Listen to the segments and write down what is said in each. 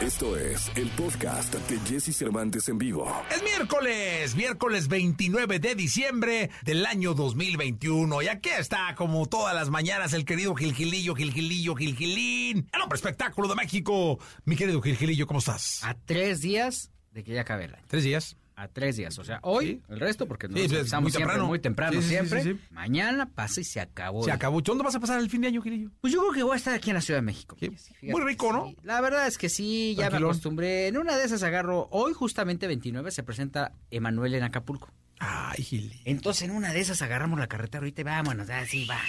Esto es el podcast de Jesse Cervantes en vivo. Es miércoles, miércoles 29 de diciembre del año 2021. Y aquí está, como todas las mañanas, el querido Gilgilillo, Gilgilillo, Gilgilín. El hombre espectáculo de México. Mi querido Gilgilillo, ¿cómo estás? A tres días de que ya acabe el año. Tres días. A tres días. O sea, hoy, Sí. el resto, porque nos Sí, es muy siempre temprano. muy temprano, Sí, siempre. Mañana pasa y se acabó. Se acabó. ¿Dónde vas a pasar el fin de año, Gilillo? Pues yo creo que voy a estar aquí en la Ciudad de México. Muy rico, ¿no? La verdad es que sí, ya me acostumbré. En una de esas agarro, hoy justamente 29 se presenta Emanuel en Acapulco. Ay, Gilillo. Entonces en una de esas agarramos la carretera ahorita y vámonos, así va.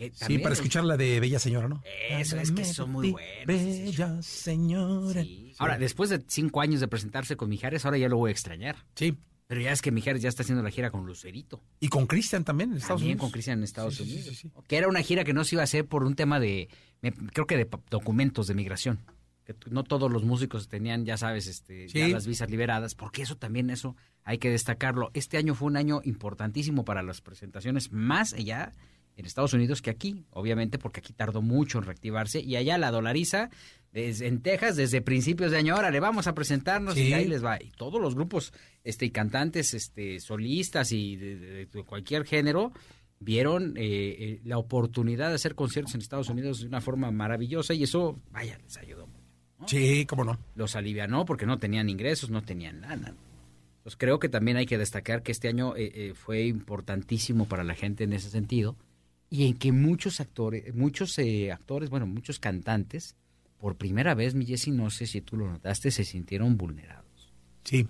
Que Sí, para es- escuchar la de Bella Señora, ¿no? Eso, es que son muy buenos. Bella Señora. Sí. Ahora, después de cinco años de presentarse con Mijares, ahora ya lo voy a extrañar. Sí. Pero ya es que Mijares ya está haciendo la gira con Lucerito. Y con Cristian también en Estados También Unidos. con Cristian en Estados Sí, Unidos. sí, sí. Que era una gira que no se iba a hacer por un tema de, me- creo que de documentos de migración. Que no todos los músicos tenían, ya sabes, este, ya las visas liberadas, porque eso también, eso hay que destacarlo. Este año fue un año importantísimo para las presentaciones, más allá en Estados Unidos que aquí, obviamente, porque aquí tardó mucho en reactivarse, y allá la dolariza, desde, en Texas, desde principios de año, ahora le vamos a presentarnos Sí. y ahí les va. Y todos los grupos este, y cantantes, este, solistas y de, de- de cualquier género, vieron eh, eh, la oportunidad de hacer conciertos en Estados Unidos de una forma maravillosa y eso, vaya, les ayudó mucho. Sí, cómo no. Los alivianó porque no tenían ingresos, no tenían nada. Entonces creo que también hay que destacar que este año eh, eh, fue importantísimo para la gente en ese sentido y en que muchos actores, muchos eh, actores, bueno, muchos cantantes, por primera vez, mi Jessy, no sé si tú lo notaste, se sintieron vulnerados. Sí.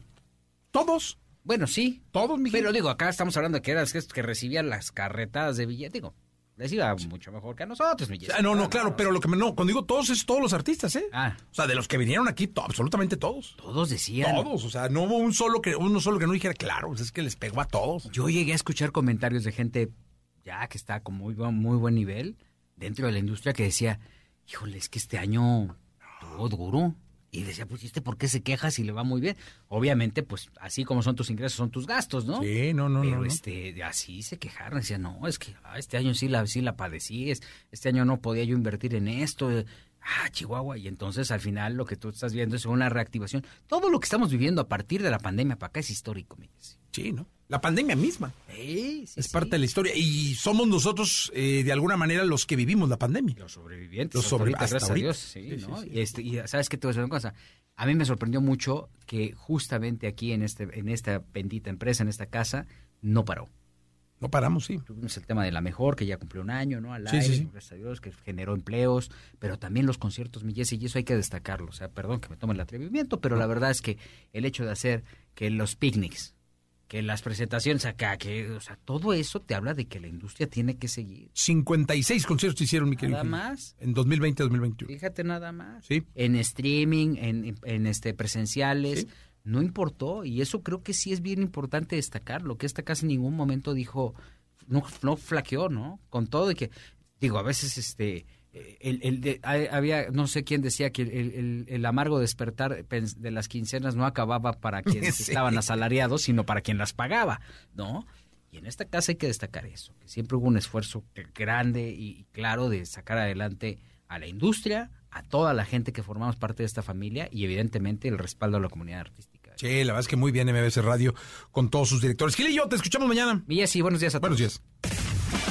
Todos. Bueno, sí, Todos, Miguel. pero digo, acá estamos hablando de que eran estos que recibían las carretadas de billete, digo, les iba mucho mejor que a nosotros, mi Jessy. Ah, no, no, claro, pero lo que me, no, cuando digo todos es todos los artistas, ¿eh? Ah, O sea, de los que vinieron aquí, to- absolutamente todos. todos decían. Todos, o sea, no hubo un solo que uno solo que no dijera, claro, pues es que les pegó a todos. Yo llegué a escuchar comentarios de gente ya que está con muy, buen- muy buen nivel dentro de la industria que decía, híjole, es que este año estuvo duro. Y decía, pues, ¿y este por qué se queja si le va muy bien? Obviamente, pues, así como son tus ingresos, son tus gastos, ¿no? Sí, no, no, Pero no, no. este, así se quejaron, decían, no, es que ah, este año sí la, sí la padecí, es- este año no podía yo invertir en esto, eh, ah, Chihuahua, y entonces al final lo que tú estás viendo es una reactivación. Todo lo que estamos viviendo a partir de la pandemia para acá es histórico, mi Jessy. Sí, ¿no? La pandemia misma Sí, sí, es sí. parte de la historia y somos nosotros, eh, de alguna manera, los que vivimos la pandemia. Los sobrevivientes. Los hasta sobre- ahorita, gracias a. Dios, sí, Sí, ¿no? sí, sí. Y, este, y sabes qué te voy a decir una cosa. A mí me sorprendió mucho que justamente aquí en este, en esta bendita empresa, en esta casa, no paró. No paramos, sí. Tuvimos el tema de la mejor, que ya cumplió un año, ¿no? Al Sí, aire, sí, sí. gracias a Dios, que generó empleos, pero también los conciertos, mi y eso hay que destacarlo. O sea, perdón que me tome el atrevimiento, pero la verdad es que el hecho de hacer que los picnics, que las presentaciones acá, que, o sea, todo eso te habla de que la industria tiene que seguir. 56 conciertos hicieron, mi querido. Nada más. En 2020-2021. Fíjate nada más. Sí. En streaming, en, en, este presenciales, Sí. no importó. Y eso creo que sí es bien importante destacarlo, que esta casa en ningún momento dijo, no, no flaqueó, ¿no? Con todo de que, digo, a veces este... El, el de- había, no sé quién decía que el, el- amargo despertar de las quincenas no acababa para quienes Sí. estaban asalariados, sino para quien las pagaba, ¿no? Y en esta casa hay que destacar eso, que siempre hubo un esfuerzo grande y claro de sacar adelante a la industria, a toda la gente que formamos parte de esta familia y evidentemente el respaldo a la comunidad artística. Sí, la verdad es que muy bien MBS Radio con todos sus directores. Gil y yo, te escuchamos mañana. Y sí, buenos días a todos. Buenos días.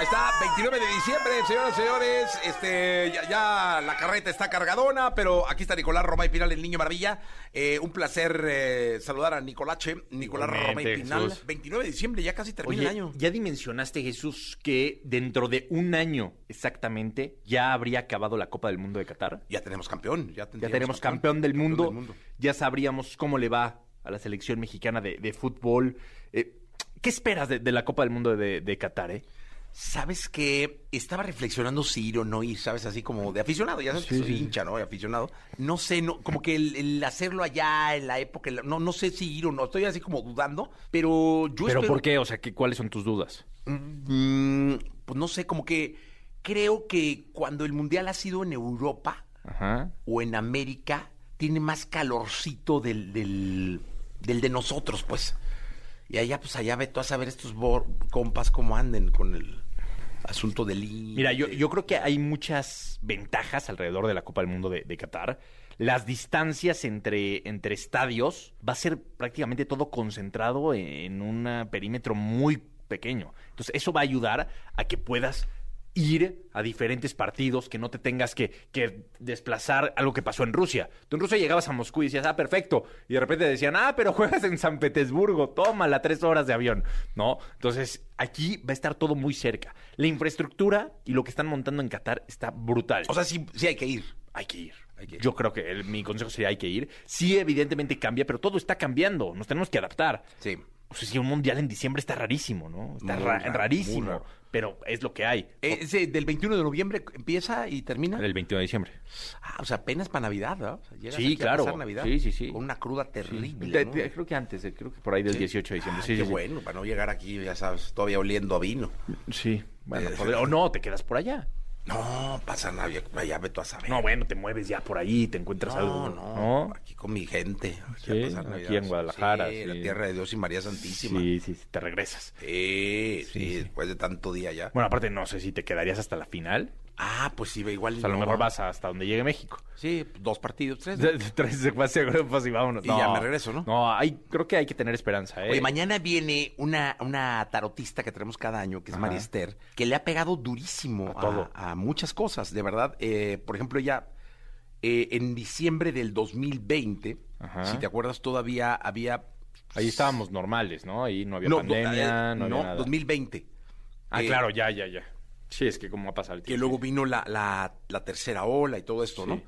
Ahí está, 29 de diciembre, señoras y señores. Este, ya, ya la carreta está cargadona, pero aquí está Nicolás Romay Pinal, el niño maravilla. Eh, un placer eh, saludar a Nicolache, Nicolás Romay Pinal. Jesús. 29 de diciembre, ya casi termina Oye, el año. ya dimensionaste, Jesús, que dentro de un año exactamente ya habría acabado la Copa del Mundo de Qatar. Ya tenemos campeón. Ya, Ya tenemos campeón del mundo. del mundo. Ya sabríamos cómo le va a la selección mexicana de, de fútbol. Eh, ¿Qué esperas de, de la Copa del Mundo de, de Qatar, eh? ¿Sabes que Estaba reflexionando si ir o no ir, ¿sabes? Así como de aficionado, ya sabes que soy sí. hincha, ¿no? De aficionado. No sé, no, como que el, el hacerlo allá, en la época, el- no, no sé si ir o no, estoy así como dudando, pero yo ¿Pero espero- por qué? O sea, ¿qué, ¿cuáles son tus dudas? Mm, pues no sé, como que creo que cuando el Mundial ha sido en Europa Ajá. o en América, tiene más calorcito del, del, del de nosotros, pues. Y allá, pues allá ve tú a saber estos compas cómo anden con el... asunto del. Mira, yo, yo creo que hay muchas ventajas alrededor de la Copa del Mundo de, de Qatar. Las distancias entre, entre estadios va a ser prácticamente todo concentrado en un perímetro muy pequeño. Entonces, eso va a ayudar a que puedas ir a diferentes partidos, que no te tengas que, que desplazar algo que pasó en Rusia. Tú en Rusia llegabas a Moscú y decías, ah, perfecto. Y de repente decían, ah, pero juegas en San Petersburgo, tómala, tres horas de avión. ¿No? Entonces, aquí va a estar todo muy cerca. La infraestructura y lo que están montando en Qatar está brutal. O sea, sí, sí hay que ir. hay que ir. Hay que ir. Yo creo que el- mi consejo sería hay que ir. Sí, evidentemente cambia, pero todo está cambiando. Nos tenemos que adaptar. Sí. O sea, si un mundial en diciembre está rarísimo, ¿no? Está Muy ra- raro, rarísimo. Pero es lo que hay. Eh, ese del 21 de noviembre empieza y termina. El 21 de diciembre. Ah, o sea, apenas para Navidad, ¿verdad? O sea, llegas Sí, aquí a claro. pasar Navidad Sí, sí, sí. Con una cruda terrible. De- ¿no? de- creo que antes, eh, creo que por ahí del Sí. 18 de diciembre. Ay, sí, qué sí, sí. bueno, para no llegar aquí, ya sabes, todavía oliendo a vino. Sí. Bueno, Eh, podría- o no, te quedas por allá. No, pasa nada, ya- ve tú a saber. No, bueno, te mueves ya por ahí, te encuentras no, algo. no, ¿no? aquí con mi gente. Aquí, Sí, a pasar aquí en Guadalajara, Sí, la tierra de Dios y María Santísima. Sí, sí, sí, te regresas. Sí, sí, después de tanto día ya. Bueno, aparte, no sé si te quedarías hasta la final. Ah, pues sí, igual. O sea, a lo no. mejor vas hasta donde llegue México. Sí, dos partidos, tres. Tres secuaces de grupos y vámonos. Y ya me regreso, ¿no? No, hay, creo que hay que tener esperanza, ¿eh? Oye, mañana viene una, una tarotista que tenemos cada año, que es Esther, que le ha pegado durísimo A todo. a, muchas cosas, de verdad. Eh, por ejemplo, ella eh, en diciembre del 2020, Ajá. si te acuerdas, todavía había... Ahí estábamos normales, ¿no? Ahí no había No, pandemia, eh, no, había nada. 2020. Ah, Eh, claro, ya, ya, ya. Sí, es que como ha pasado el Que tiempo. luego vino la, la, la tercera ola y todo esto, Sí. ¿no?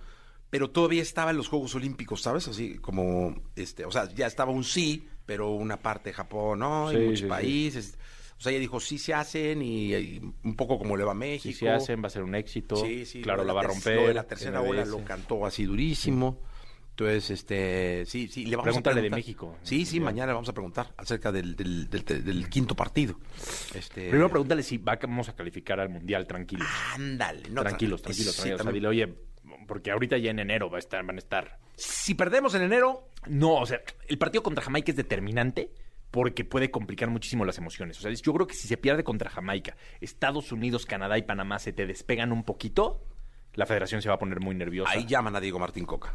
Pero todavía estaba en los Juegos Olímpicos, ¿sabes? Así como, este, o sea, ya estaba un sí, pero una parte de Japón, ¿no? Sí, y muchos sí, sí. países. O sea, ella dijo, sí se hacen y, y un poco como le va a México. Si se hacen, va a ser un éxito. Sí, sí. Claro, la va a romper. Lo de la tercera ola lo cantó así durísimo. Entonces, este, sí, sí, le vamos Pregúntale a de preguntar. México. Sí, sí, Ya. mañana le vamos a preguntar acerca del, del, del- del quinto partido. Este, Primero pregúntale si va- vamos a calificar al Mundial tranquilos. Ándale. no, tranquilos, tra- tranquilos, sí, tranquilos. O sea, dile, oye, porque ahorita ya en enero va a estar, van a estar. Si perdemos en enero, No, o sea, el partido contra Jamaica es determinante porque puede complicar muchísimo las emociones. O sea, yo creo que si se pierde contra Jamaica, Estados Unidos, Canadá y Panamá se te despegan un poquito, la federación se va a poner muy nerviosa. ahí llaman a Diego Martín Coca.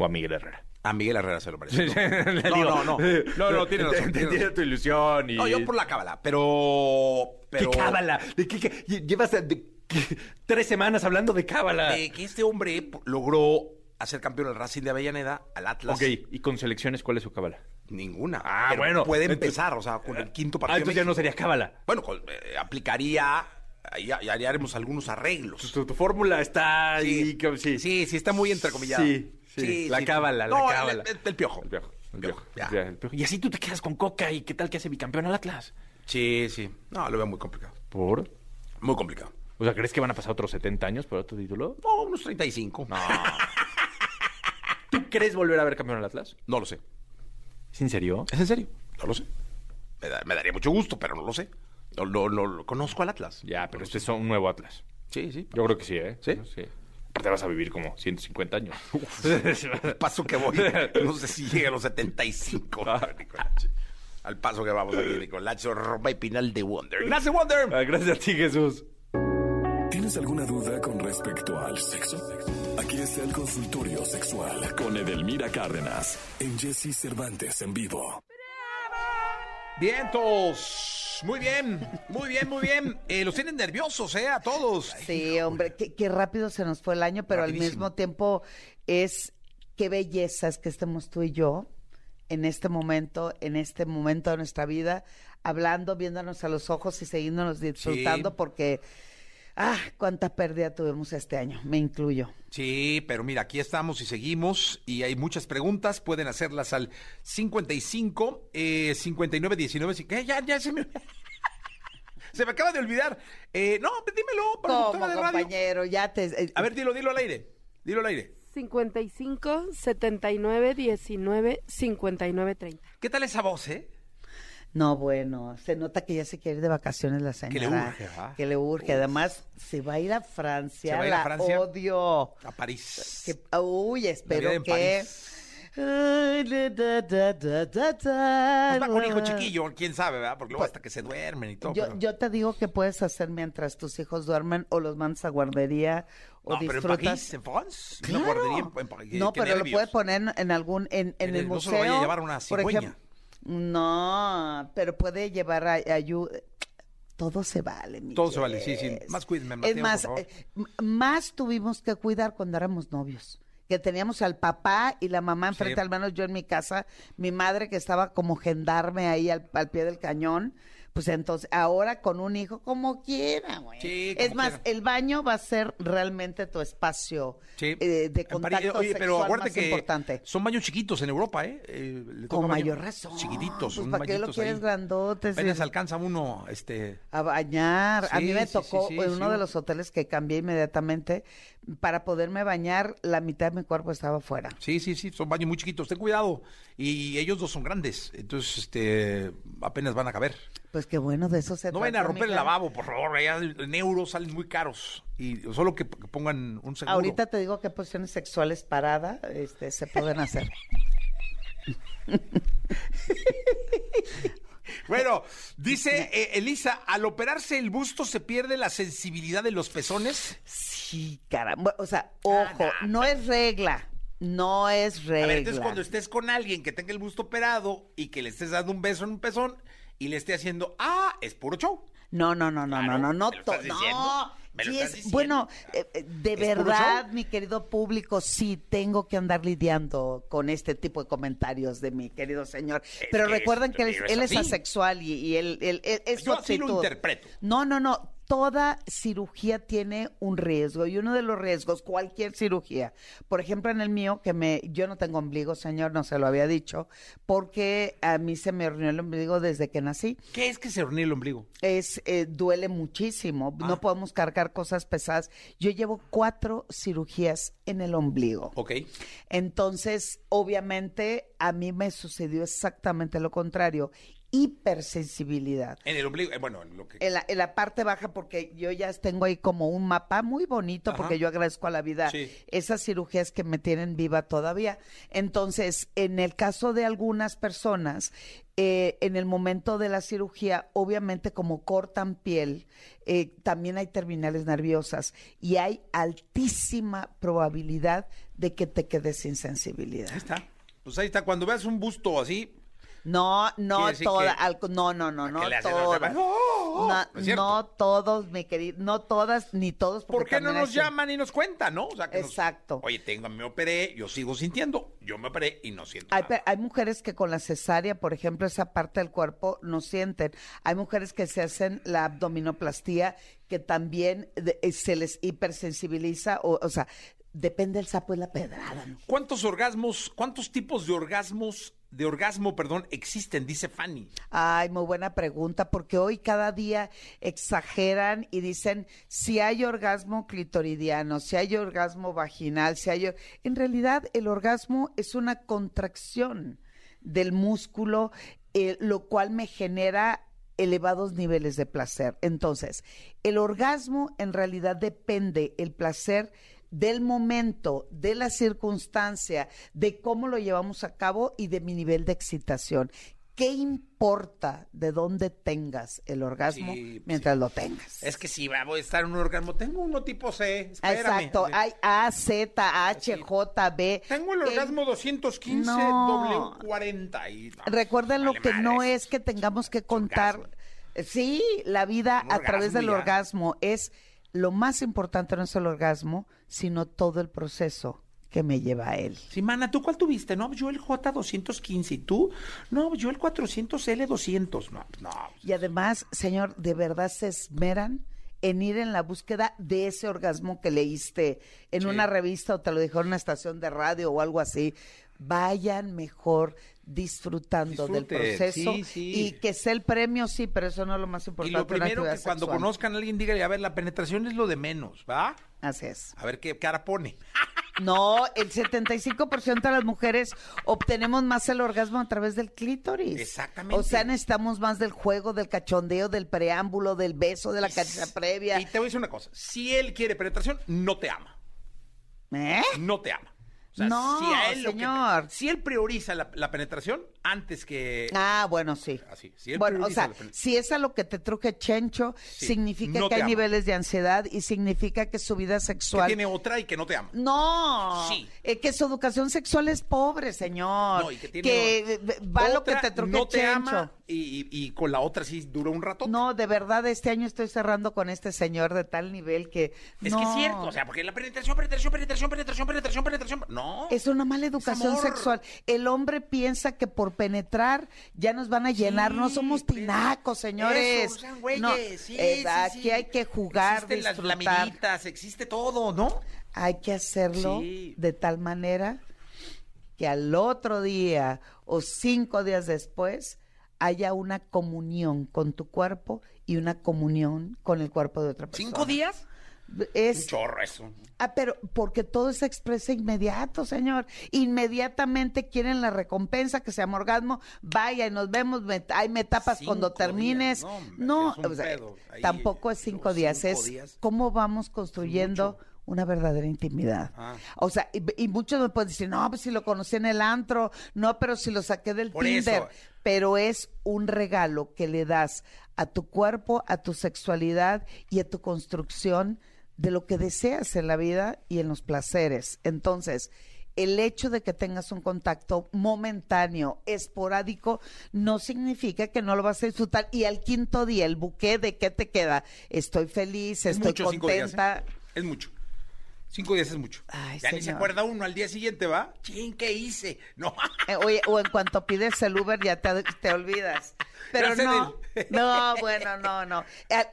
O a Miguel Herrera. A Miguel Herrera se lo merece. No, no, no, no. No, tiene razón. Entiendo tu ilusión y... No, yo por la cábala, pero... pero ¿Qué cábala? ¿De qué, qué- Llevas de- qué- tres semanas hablando de cábala. de que este hombre logró hacer campeón al Racing de Avellaneda, al Atlas. Ok, ¿y con selecciones cuál es su cábala? Ninguna. Ah, Pero bueno. Puede Entonces- empezar, o sea, con el quinto Ah, partido. de entonces ya no sería cábala. Bueno, con- eh, aplicaría... Ya, ya haremos algunos arreglos. Tu, tu fórmula está ahí. que- Sí, Sí, sí, está muy entrecomillado. Sí, sí. La cábala, la No, el- cábala. El, el piojo. El piojo. El Piojo, piojo. ya. Ya, el piojo. Y así tú te quedas con Coca y qué tal que hace bicampeón al Atlas. Sí, sí. No, lo veo muy complicado. ¿Por? Muy complicado. O sea, ¿crees que van a pasar otros 70 años por otro título? No, unos 35. No. ¿Tú crees volver a ver campeón al Atlas? No lo sé. ¿Es en serio? ¿Es en serio? No lo sé. Me, da- me daría mucho gusto, pero no lo sé. No, no, no, lo conozco al Atlas. Ya, pero este es un nuevo Atlas. Sí, sí. Yo creo que sí, ¿eh? ¿Sí? Sí. Aparte vas a vivir como 150 años. Al paso que voy, no sé si llega a los 75. Nicolache. Al paso que vamos aquí, Nicolache, Roma y Pinal de Wonder. ¡Gracias, Wonder! Ah, Gracias a ti, Jesús. ¿Tienes alguna duda con respecto al sexo? Aquí está el consultorio sexual con Edelmira Cárdenas en Jesse Cervantes en vivo. Vientos. Muy bien, muy bien, muy bien. Eh, los tienen nerviosos, ¿eh? A todos. Sí, hombre, qué, qué rápido se nos fue el año, pero al mismo tiempo es qué belleza es que estemos tú y yo en este momento, en este momento de nuestra vida, hablando, viéndonos a los ojos y siguiéndonos disfrutando, Sí. porque, ah, cuánta pérdida tuvimos este año, me incluyo. Sí, pero mira, aquí estamos y seguimos y hay muchas preguntas. Pueden hacerlas al 55 eh, 59 19. cinco- eh, ya, ya se me. se me acaba de olvidar. Eh, no, dímelo, productora de radio. compañero, ya te... eh, A ver, dilo, dilo al aire. Dilo al aire. 55 79 19 59 30. ¿Qué tal esa voz, eh? No, bueno, se nota que ya se quiere ir de vacaciones la señora. Que le urge, ¿va? Que le urge. Además, se va a ir a Francia. ¿Se va a ir a la Francia? odio. A París. Que- uy, espero que París. Ay, da, da, da. Pues va con hijo chiquillo, quién sabe, ¿verdad? Porque luego hasta que se duermen y todo. Yo, pero- yo te digo que puedes hacer mientras tus hijos duermen o los mandas a guardería o no, pero en disfrutas. París, en France, Claro. guardería en- en París, no, pero lo nervios. puedes poner en- algún en, en En el el- no museo. se lo vaya a llevar una por cigüeña. ejemplo. No, pero puede llevar a- ayuda. Todo se vale, mi Todo se vale, sí, sí. Más cuídeme, Es Mateo, más, por favor. eh, más tuvimos que cuidar cuando éramos novios. Que teníamos al papá y la mamá enfrente, Sí. al menos yo en mi casa, mi madre que estaba como gendarme ahí al, al pie del cañón. Pues entonces, ahora con un hijo, como quiera, güey. Sí, es más, quiera. el baño va a ser realmente tu espacio Sí. eh, de contacto oye, pero sexual más que importante. son baños chiquitos en Europa, ¿eh? Eh, le Con mayor razón. Chiquititos, Pues, ¿para qué lo quieres ahí. grandotes? Apenas Y- alcanza uno, este... a bañar. a mí me tocó en uno de los hoteles que cambié inmediatamente para poderme bañar, la mitad de mi cuerpo estaba fuera. Sí, sí, sí, son baños muy chiquitos, ten cuidado. Y ellos dos son grandes, entonces, este, apenas van a caber. Pues qué bueno, de eso se No vayan a trata, romper el lavabo, por favor, allá en euros salen muy caros. Y solo que, que pongan un seguro. Ahorita te digo qué posiciones sexuales parada este, se pueden hacer. Bueno, dice eh, Elisa, al operarse el busto se pierde la sensibilidad de los pezones. Sí, caramba. O sea, ojo, no es regla. No es regla. A ver, entonces cuando estés con alguien que tenga el busto operado y que le estés dando un beso en un pezón y le esté haciendo, ah, es puro show. No, no, no, no, Claro, no, no, no, ¿me lo estás to- diciendo? no. ¿Me lo Sí estás es- diciendo? bueno, eh, eh, de ¿Es puro verdad, mi querido público, sí tengo que andar lidiando con este tipo de comentarios de mi querido señor. Pero que recuerden es- que él, él es asexual y, y él, él- él- es su Yo así lo interpreto. No, no, no. Toda cirugía tiene un riesgo y uno de los riesgos, cualquier cirugía, por ejemplo en el mío, que me, yo no tengo ombligo, señor, no se lo había dicho, porque a mí se me arruinó el ombligo desde que nací ¿Qué es que se reúne el ombligo? es eh, duele muchísimo. Ah. No podemos cargar cosas pesadas. Yo llevo cuatro cirugías en el ombligo. Ok. Entonces, obviamente, a mí me sucedió exactamente lo contrario. Hipersensibilidad. En el ombligo, eh, bueno, en lo que... En la, en la parte baja, porque yo ya tengo ahí como un mapa muy bonito, Ajá. porque yo agradezco a la vida Sí. esas cirugías que me tienen viva todavía. Entonces, en el caso de algunas personas, eh, en el momento de la cirugía, obviamente como cortan piel, eh, también hay terminales nerviosas y hay altísima probabilidad de que te quedes sin sensibilidad. Ahí está. Pues ahí está, cuando veas un busto así, No, no todas, no, no, no, no todas. No, no todos, mi querido, no todas ni todos. porque ¿por qué no nos llaman y nos cuentan, no? O sea, que nos- Exacto. Oye, tengo, me operé, yo sigo sintiendo, yo me operé y no siento Hay, nada. pe- hay mujeres que con la cesárea, por ejemplo, esa parte del cuerpo no sienten. Hay mujeres que se hacen la abdominoplastía que también de- eh, se les hipersensibiliza, o, o sea, depende del sapo y la pedrada. ¿no? ¿Cuántos orgasmos, cuántos tipos de orgasmos, de orgasmo, perdón, existen? Dice Fanny. Ay, muy buena pregunta, porque hoy cada día exageran y dicen si hay orgasmo clitoridiano, si hay orgasmo vaginal, si hay... En realidad, el orgasmo es una contracción del músculo, eh, lo cual me genera elevados niveles de placer. Entonces, el orgasmo en realidad depende el placer del momento, de la circunstancia, de cómo lo llevamos a cabo y de mi nivel de excitación. ¿Qué importa de dónde tengas el orgasmo Sí, mientras lo tengas? Es que si voy a estar en un orgasmo, tengo uno tipo C, espérame. Exacto, hay A, Z, H, J, B. Tengo el ¿Qué orgasmo 215 No. W40 y... Recuerden lo vale que no es que tengamos que contar. Sí, la vida a través del ya. orgasmo es lo más importante no es el orgasmo, sino todo el proceso que me lleva a él. Sí, mana, ¿tú cuál tuviste? No, yo el J215 y tú, no, yo el 400L200. No, no. Y además, señor, de verdad se esmeran en ir en la búsqueda de ese orgasmo que leíste en Sí. una revista o te lo dijo en una estación de radio o algo así. Vayan mejor disfrutando del proceso sí, sí. y que sea el premio, sí, pero eso no es lo más Y importante. lo de una primero que cuando sexual. conozcan a alguien, dígale, a ver, la penetración es lo de menos, ¿va? Así es. A ver qué cara pone. No, el 75% de las mujeres obtenemos más el orgasmo a través del clítoris. Exactamente. O sea, necesitamos más del juego, del cachondeo, del preámbulo, del beso, de la caricia previa. Y te voy a decir una cosa, si él quiere penetración, no te ama, ¿Eh? no te ama. O sea, No, si a él lo que- señor. si él prioriza la, la penetración antes que... Ah, bueno, sí. Así, si él Bueno, o sea, si es a lo que te truje Chencho, Sí, significa no que hay ama. niveles de ansiedad y significa que su vida que sexual... tiene otra y que no te ama. No, Sí. eh, que su educación sexual es pobre, señor. No, y que tiene eh, va lo que Otra te truje no te Chencho. ama y, y- con la otra sí dura un rato. No, de verdad, este año estoy cerrando con este señor de tal nivel que... Es que es cierto, o sea, porque la penetración, penetración, penetración, penetración, penetración, penetración. No. Es una mala educación sexual. El hombre piensa que por penetrar ya nos van a llenar. no somos pero- tinacos, señores. Eso, sean güeyes, No, sí, eh, sí, aquí hay que jugar, Existen las disfrutar. laminitas, existe todo, ¿no? Hay que hacerlo de tal manera que al otro día o cinco días después haya una comunión con tu cuerpo y una comunión con el cuerpo de otra persona. ¿Cinco días? Es, Un chorro eso. Ah, pero porque todo se expresa inmediato, señor. Inmediatamente quieren la recompensa, que se llama orgasmo. Vaya, y nos vemos, me, ay, me tapas Cinco cuando termines. días, no, no, o sea. Ahí, tampoco es cinco días, cinco es días. cómo vamos construyendo una verdadera intimidad. Ah. O sea, y, y muchos me pueden decir, no, pues si lo conocí en el antro, no, pero si lo saqué del Por Tinder. eso. Pero es un regalo que le das a tu cuerpo, a tu sexualidad y a tu construcción de lo que deseas en la vida y en los placeres. Entonces, el hecho de que tengas un contacto momentáneo, esporádico, no significa que no lo vas a disfrutar. Y al quinto día, el buque de qué te queda. Estoy feliz, Es estoy mucho, días, contenta. ¿eh? Es mucho. Cinco días es mucho. Ay, ya ni se acuerda uno al día siguiente, ¿va? Chin, ¿qué hice? No. Eh, oye, o en cuanto pides el Uber ya te, te olvidas. Pero no, no, bueno, no, no.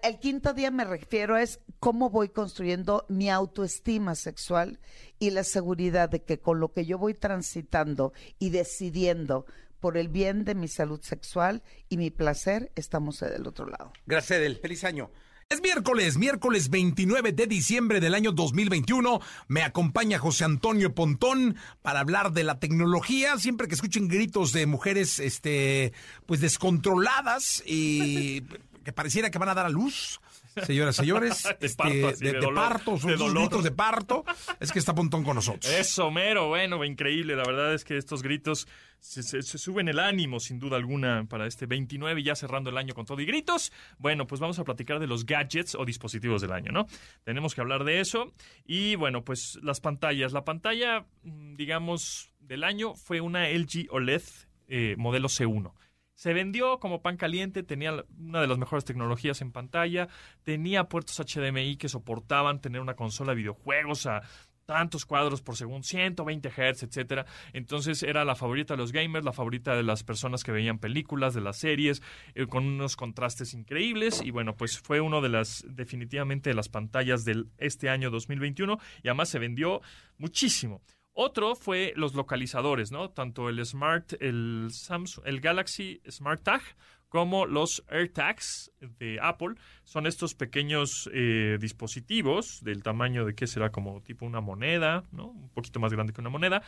Al quinto día me refiero es cómo voy construyendo mi autoestima sexual y la seguridad de que con lo que yo voy transitando y decidiendo por el bien de mi salud sexual y mi placer, estamos del otro lado. Gracias, Edel. Feliz año. Es miércoles, miércoles 29 de diciembre del año 2021. Me acompaña José Antonio Pontón para hablar de la tecnología. Siempre que escuchen gritos de mujeres, este, pues descontroladas y que pareciera que van a dar a luz. Señoras, señores, De este, parto, así, de, de de dolor, parto, gritos de parto. Es que está Pontón con nosotros. Eso, mero, bueno, increíble. La verdad es que estos gritos se, se- se suben el ánimo, sin duda alguna, para este 29, ya cerrando el año con todo y gritos. Bueno, pues vamos a platicar de los gadgets o dispositivos del año, ¿no? Tenemos que hablar de eso. Y bueno, pues las pantallas. La pantalla, mm, digamos, del año fue una LG OLED eh, modelo C1. Se vendió como pan caliente, tenía una de las mejores tecnologías en pantalla, tenía puertos HDMI que soportaban tener una consola de videojuegos a tantos cuadros por segundo, 120 Hz, etcétera. Entonces era la favorita de los gamers, la favorita de las personas que veían películas, de las series, eh, con unos contrastes increíbles. Y bueno, pues fue uno de las, definitivamente, de las pantallas del este año 2021 y además se vendió muchísimo. Otro fue los localizadores, ¿no? Tanto el Smart, el Samsung, el Galaxy Smart Tag como los AirTags de Apple. Son estos pequeños eh, dispositivos del tamaño de que será como tipo una moneda, ¿no? Un poquito más grande que una moneda,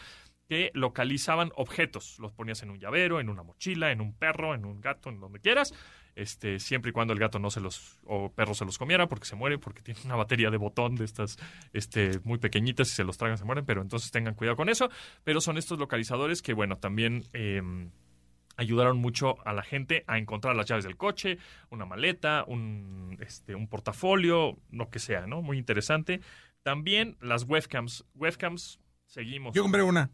que localizaban objetos. Los ponías en un llavero, en una mochila, en un perro, en un gato, en donde quieras. Este, siempre y cuando el gato no se los, o perro se los comiera, porque se muere, porque tiene una batería de botón de estas, este, muy pequeñitas, y se los tragan se mueren, pero entonces tengan cuidado con eso. Pero son estos localizadores que, bueno, también em, ayudaron mucho a la gente a encontrar las llaves del coche, una maleta, un, este, un portafolio, lo que sea, ¿no? Muy interesante. También las webcams. Webcams, seguimos. Yo compré una.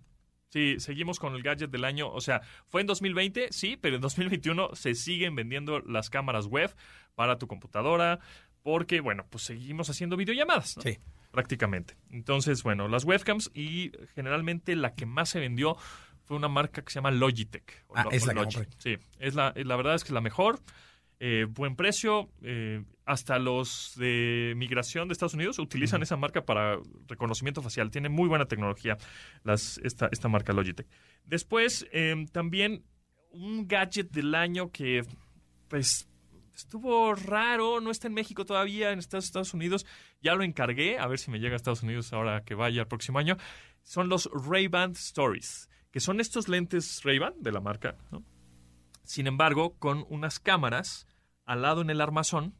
Sí, seguimos con el gadget del año. O sea, fue en 2020, sí, pero en 2021 se siguen vendiendo las cámaras web para tu computadora porque, bueno, pues seguimos haciendo videollamadas, ¿no? Sí. Prácticamente. Entonces, bueno, las webcams y generalmente la que más se vendió fue una marca que se llama Logitech. o Ah, Lo- es la que Logi. compré. Sí, es la, la verdad es que es la mejor. Eh, buen precio. eh, hasta los de migración de Estados Unidos utilizan esa marca para reconocimiento facial. Tiene muy buena tecnología las, esta, esta marca Logitech. Después, eh, también un gadget del año que, pues, estuvo raro. No está en México todavía, en Estados, Estados Unidos. Ya lo encargué, a ver si me llega a Estados Unidos ahora que vaya el próximo año. Son los Ray-Ban Stories, que son estos lentes Ray-Ban de la marca, ¿no? Sin embargo, con unas cámaras al lado en el armazón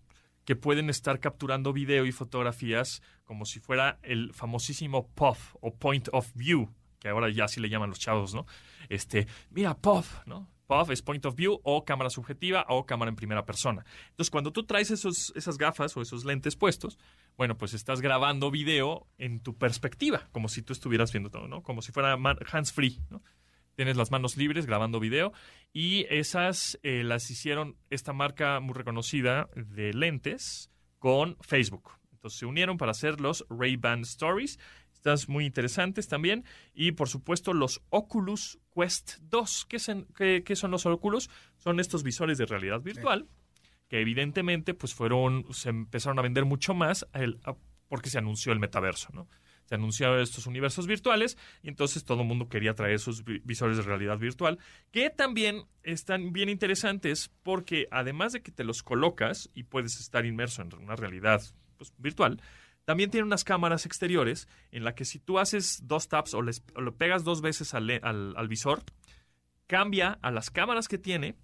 que pueden estar capturando video y fotografías como si fuera el famosísimo POV o Point of View, que ahora ya sí le llaman los chavos, ¿no? Este, mira, POV, ¿no? POV es point of view o cámara subjetiva o cámara en primera persona. Entonces, cuando tú traes esos, esas gafas o esos lentes puestos, bueno, pues estás grabando video en tu perspectiva, como si tú estuvieras viendo todo, ¿no? Como si fuera hands free, ¿no? Tienes las manos libres grabando video y esas eh, las hicieron esta marca muy reconocida de lentes con Facebook. Entonces se unieron para hacer los Ray-Ban Stories. Estas muy interesantes también. Y por supuesto los Oculus Quest 2. ¿Qué son, qué- qué son los Oculus? Son estos visores de realidad virtual que evidentemente pues fueron, se empezaron a vender mucho más el- porque se anunció el metaverso, ¿no? Se anunciaron estos universos virtuales y entonces todo el mundo quería traer sus vi- visores de realidad virtual, que también están bien interesantes porque además de que te los colocas y puedes estar inmerso en una realidad pues, virtual, también tiene unas cámaras exteriores en la que si tú haces dos taps o, les- o lo pegas dos veces al, le- al- al visor, cambia a las cámaras que tiene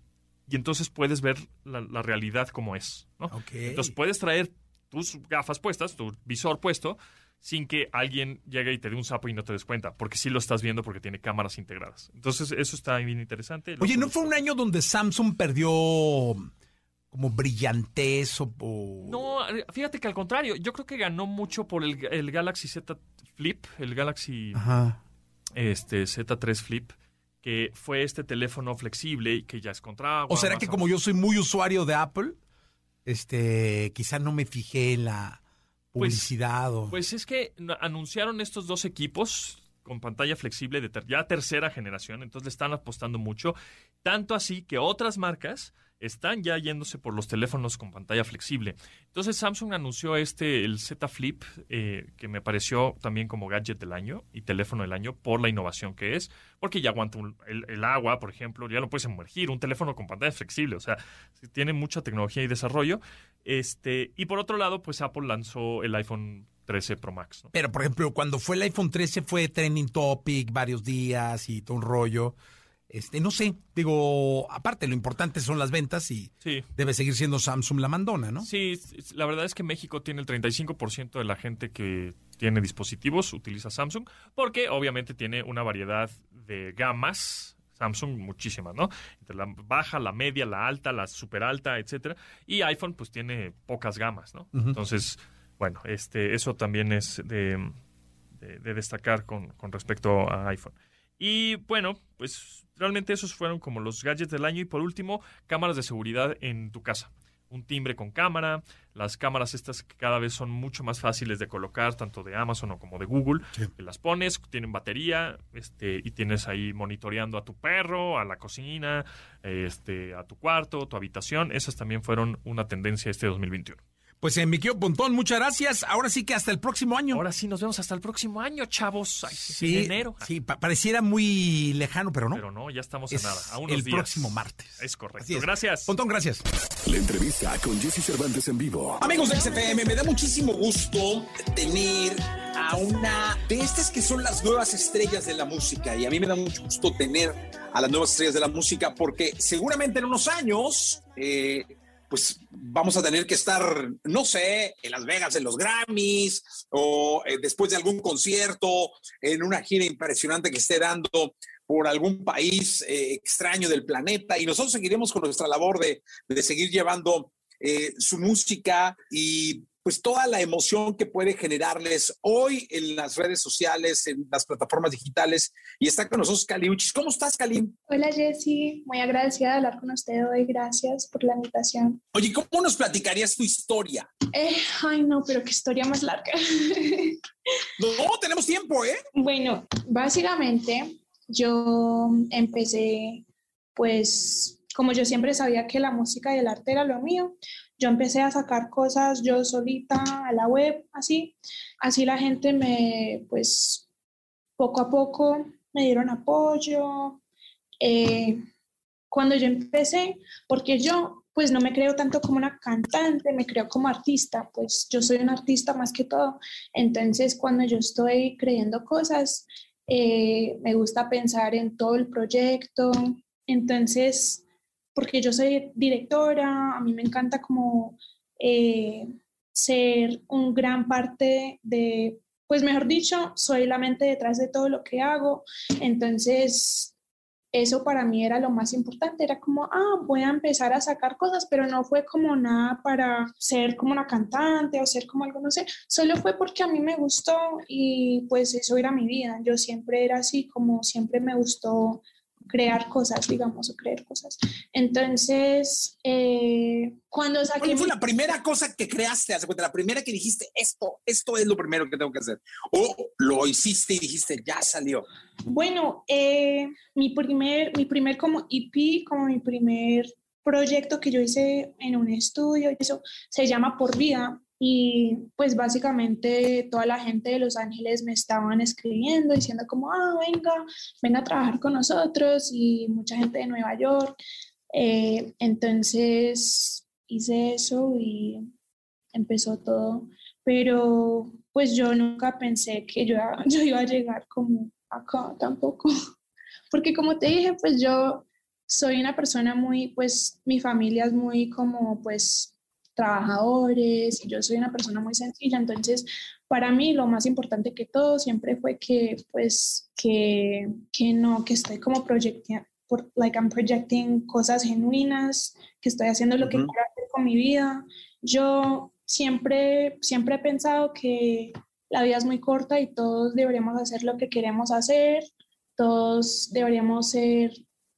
y entonces puedes ver la, la realidad como es. Entonces puedes traer tus gafas puestas, tu visor puesto, sin que alguien llegue y te dé un sapo y no te des cuenta, porque sí lo estás viendo porque tiene cámaras integradas. Entonces eso está bien interesante. Oye, ¿no fue un año donde Samsung perdió como brillantez o... o- No, fíjate que al contrario, yo creo que ganó mucho por el, el Galaxy Z Flip, el Galaxy Ajá. este, Z3 Flip, que fue este teléfono flexible y que ya es contra agua. ¿O será que como yo soy muy usuario de Apple, este, quizá no me fijé en la publicidad o... Pues es que anunciaron estos dos equipos con pantalla flexible de ter- ya tercera generación, entonces le están apostando mucho, tanto así que otras marcas están ya yéndose por los teléfonos con pantalla flexible. Entonces Samsung anunció este, el Z Flip, eh, que me pareció también como gadget del año y teléfono del año por la innovación que es, porque ya aguanta un- el, agua, por ejemplo, ya lo puedes emergir, un teléfono con pantalla flexible, o sea, tiene mucha tecnología y desarrollo. Este, y por otro lado, pues Apple lanzó el iPhone 13 Pro Max. Pero, por ejemplo, cuando fue el iPhone 13 fue trending topic varios días y todo un rollo. Este, no sé, digo, aparte lo importante son las ventas y Sí. debe seguir siendo Samsung la mandona, ¿no? Sí, la verdad es que México tiene el 35% de la gente que tiene dispositivos, utiliza Samsung, porque obviamente tiene una variedad de gamas. Samsung muchísimas, ¿no? Entre la baja, la media, la alta, la super alta, etcétera. Y iPhone pues tiene pocas gamas, ¿no? Entonces, bueno, este, eso también es de, de- de destacar con, con respecto a iPhone. Y bueno, pues realmente esos fueron como los gadgets del año. Y por último, cámaras de seguridad en tu casa. Un timbre con cámara, las cámaras estas que cada vez son mucho más fáciles de colocar, tanto de Amazon o como de Google, Sí. que las pones, tienen batería, este, y tienes ahí monitoreando a tu perro, a la cocina, este, a tu cuarto, tu habitación. Esas también fueron una tendencia este 2021. Pues en mi querido Pontón, muchas gracias. Ahora sí que hasta el próximo año. Ahora sí, nos vemos hasta el próximo año, chavos. Ay, sí, en enero. sí, pa- pareciera muy lejano, pero no. Pero no, ya estamos Es en nada. A unos el días. próximo martes. Es correcto. Es. Gracias. Pontón, gracias. La entrevista con Jesse Cervantes en vivo. Amigos del CFM, me da muchísimo gusto tener a una de estas que son las nuevas estrellas de la música. Y a mí me da mucho gusto tener a las nuevas estrellas de la música porque seguramente en unos años, eh, pues vamos a tener que estar, no sé, en Las Vegas, en los Grammys o eh, después de algún concierto, en una gira impresionante que esté dando por algún país eh, extraño del planeta. Y nosotros seguiremos con nuestra labor de, de seguir llevando eh, su música y pues toda la emoción que puede generarles hoy en las redes sociales, en las plataformas digitales. Y está con nosotros Cali Uchis. ¿Cómo estás, Cali? Hola Jessy, muy agradecida de hablar con usted hoy, gracias por la invitación. Oye, ¿cómo nos platicarías tu historia? Eh, ay no, pero qué historia más larga. No, tenemos tiempo, ¿eh? bueno, básicamente yo empecé, pues como yo siempre sabía que la música y el arte era lo mío, yo empecé a sacar cosas yo solita a la web, así, así la gente me, pues poco a poco me dieron apoyo. Eh, cuando yo empecé, porque yo pues no me creo tanto como una cantante, me creo como artista, pues yo soy un artista más que todo. Entonces cuando yo estoy creyendo cosas, eh, me gusta pensar en todo el proyecto. Entonces, porque yo soy directora, a mí me encanta como eh, ser un gran parte de pues mejor dicho, soy la mente detrás de todo lo que hago. Entonces, eso para mí era lo más importante, era como, ah, voy a empezar a sacar cosas, pero no fue como nada para ser como una cantante o ser como algo, no sé, solo fue porque a mí me gustó y pues eso era mi vida. Yo siempre era así, como siempre me gustó crear cosas, digamos, o creer cosas. Entonces, eh, cuando saqué... ¿Cuál fue la primera cosa que creaste? Hace cuenta, la primera que dijiste, esto, esto es lo primero que tengo que hacer. O lo hiciste y dijiste, ya salió. Bueno, eh, mi primer, mi primer como EP, como mi primer proyecto que yo hice en un estudio, eso se llama Por Vida. Y pues básicamente toda la gente de Los Ángeles me estaban escribiendo diciendo como, ah, venga, venga a trabajar con nosotros y mucha gente de Nueva York. Eh, entonces hice eso y empezó todo. Pero pues yo nunca pensé que yo, yo iba a llegar como acá tampoco. Porque como te dije, pues yo soy una persona muy, pues mi familia es muy como pues trabajadores y yo soy una persona muy sencilla, entonces para mí lo más importante que todo siempre fue que pues que, que no, que estoy como proyectando, like I'm projecting cosas genuinas, que estoy haciendo lo que quiero hacer con mi vida. Yo siempre, siempre he pensado que la vida es muy corta y todos deberíamos hacer lo que queremos hacer, todos deberíamos ser